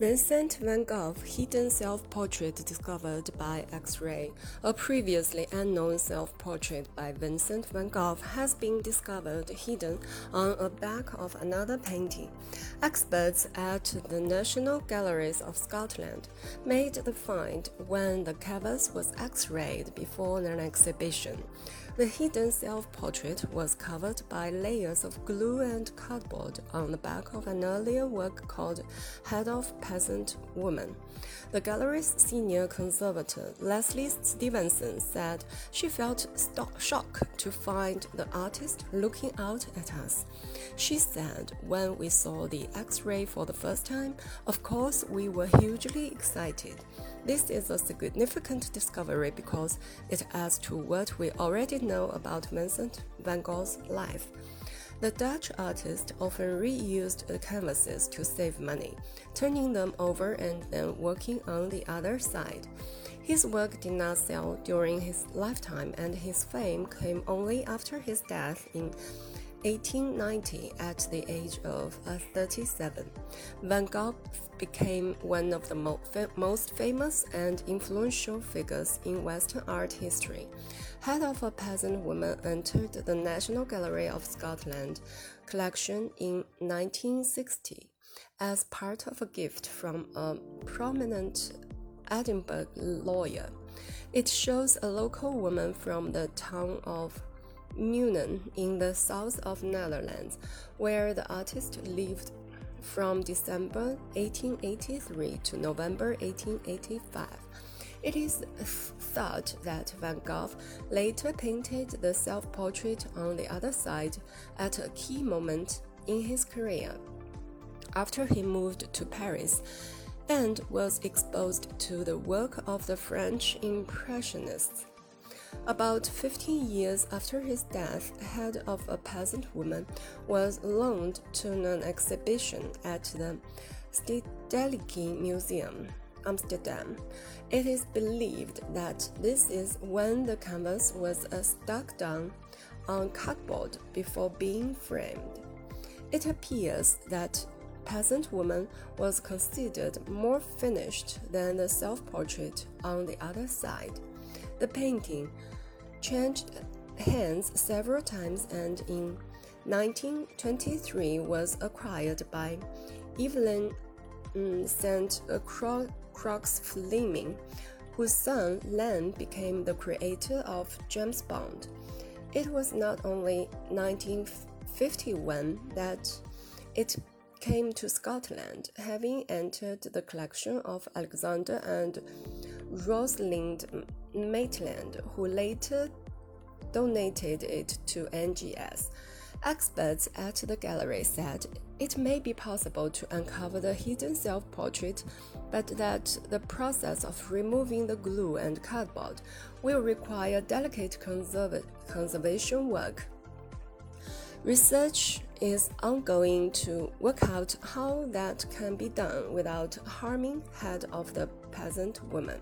Vincent van Gogh hidden self-portrait discovered by X-ray. A previously unknown self-portrait by Vincent van Gogh has been discovered hidden on a back of another painting. Experts at the National Galleries of Scotland made the find when the canvas was X-rayed before an exhibition. The hidden self-portrait was covered by layers of glue and cardboard on the back of an earlier work called Head of Peasant Woman. The gallery's senior conservator, Lesley Stevenson, said she felt shocked to find the artist looking out at us. She said, When we saw the X ray for the first time, of course we were hugely excited. This is a significant discovery because it adds to what we already know about Vincent van Gogh's life. The Dutch artist often reused the canvases to save money, turning them over and then working on the other side. His work did not sell during his lifetime, and his fame came only after his death in 1890 at the age of uh, 37. Van Gogh became one of the mo most famous and influential figures in Western art history. Head of a peasant woman entered the National Gallery of Scotland collection in 1960 as part of a gift from a prominent Edinburgh lawyer. It shows a local woman from the town of Nuenen in the south of Netherlands, where the artist lived from December 1883 to November 1885. It is thought that Van Gogh later painted the self portrait on the other side at a key moment in his career. After he moved to Paris and was exposed to the work of the French Impressionists. About 15 years after his death, Head of a Peasant Woman was loaned to an exhibition at the Stedelijk Museum, Amsterdam. It is believed that this is when the canvas was uh, stuck down on cardboard before being framed. It appears that Peasant Woman was considered more finished than the self portrait on the other side. The painting changed hands several times and in 1923 was acquired by Evelyn um, St. Croix Fleming, whose son Len became the creator of James Bond. It was not only 1951 that it came to Scotland, having entered the collection of Alexander and Rosalind Maitland, who later donated it to NGS. Experts at the gallery said it may be possible to uncover the hidden self portrait, but that the process of removing the glue and cardboard will require delicate conservation work. Research is ongoing to work out how that can be done without harming head of the peasant woman.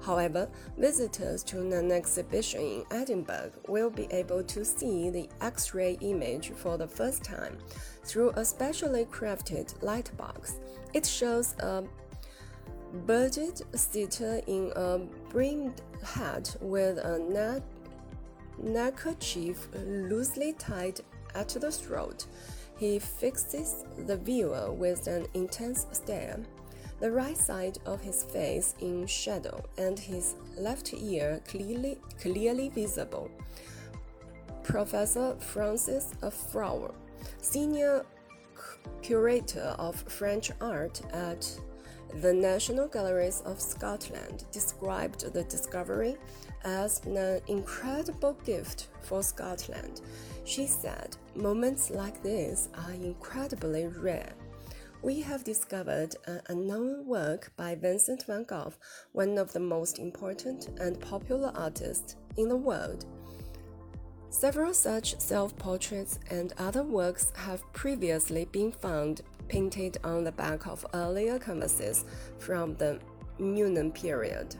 However, visitors to an exhibition in Edinburgh will be able to see the X ray image for the first time through a specially crafted light box. It shows a bearded sitter in a brimmed hat with a neck neckerchief loosely tied at the throat. He fixes the viewer with an intense stare the right side of his face in shadow and his left ear clearly, clearly visible. Professor Frances Flower, senior curator of French art at the National Galleries of Scotland, described the discovery as an incredible gift for Scotland. She said, Moments like this are incredibly rare we have discovered an unknown work by Vincent van Gogh, one of the most important and popular artists in the world. Several such self portraits and other works have previously been found painted on the back of earlier canvases from the Nuenen period.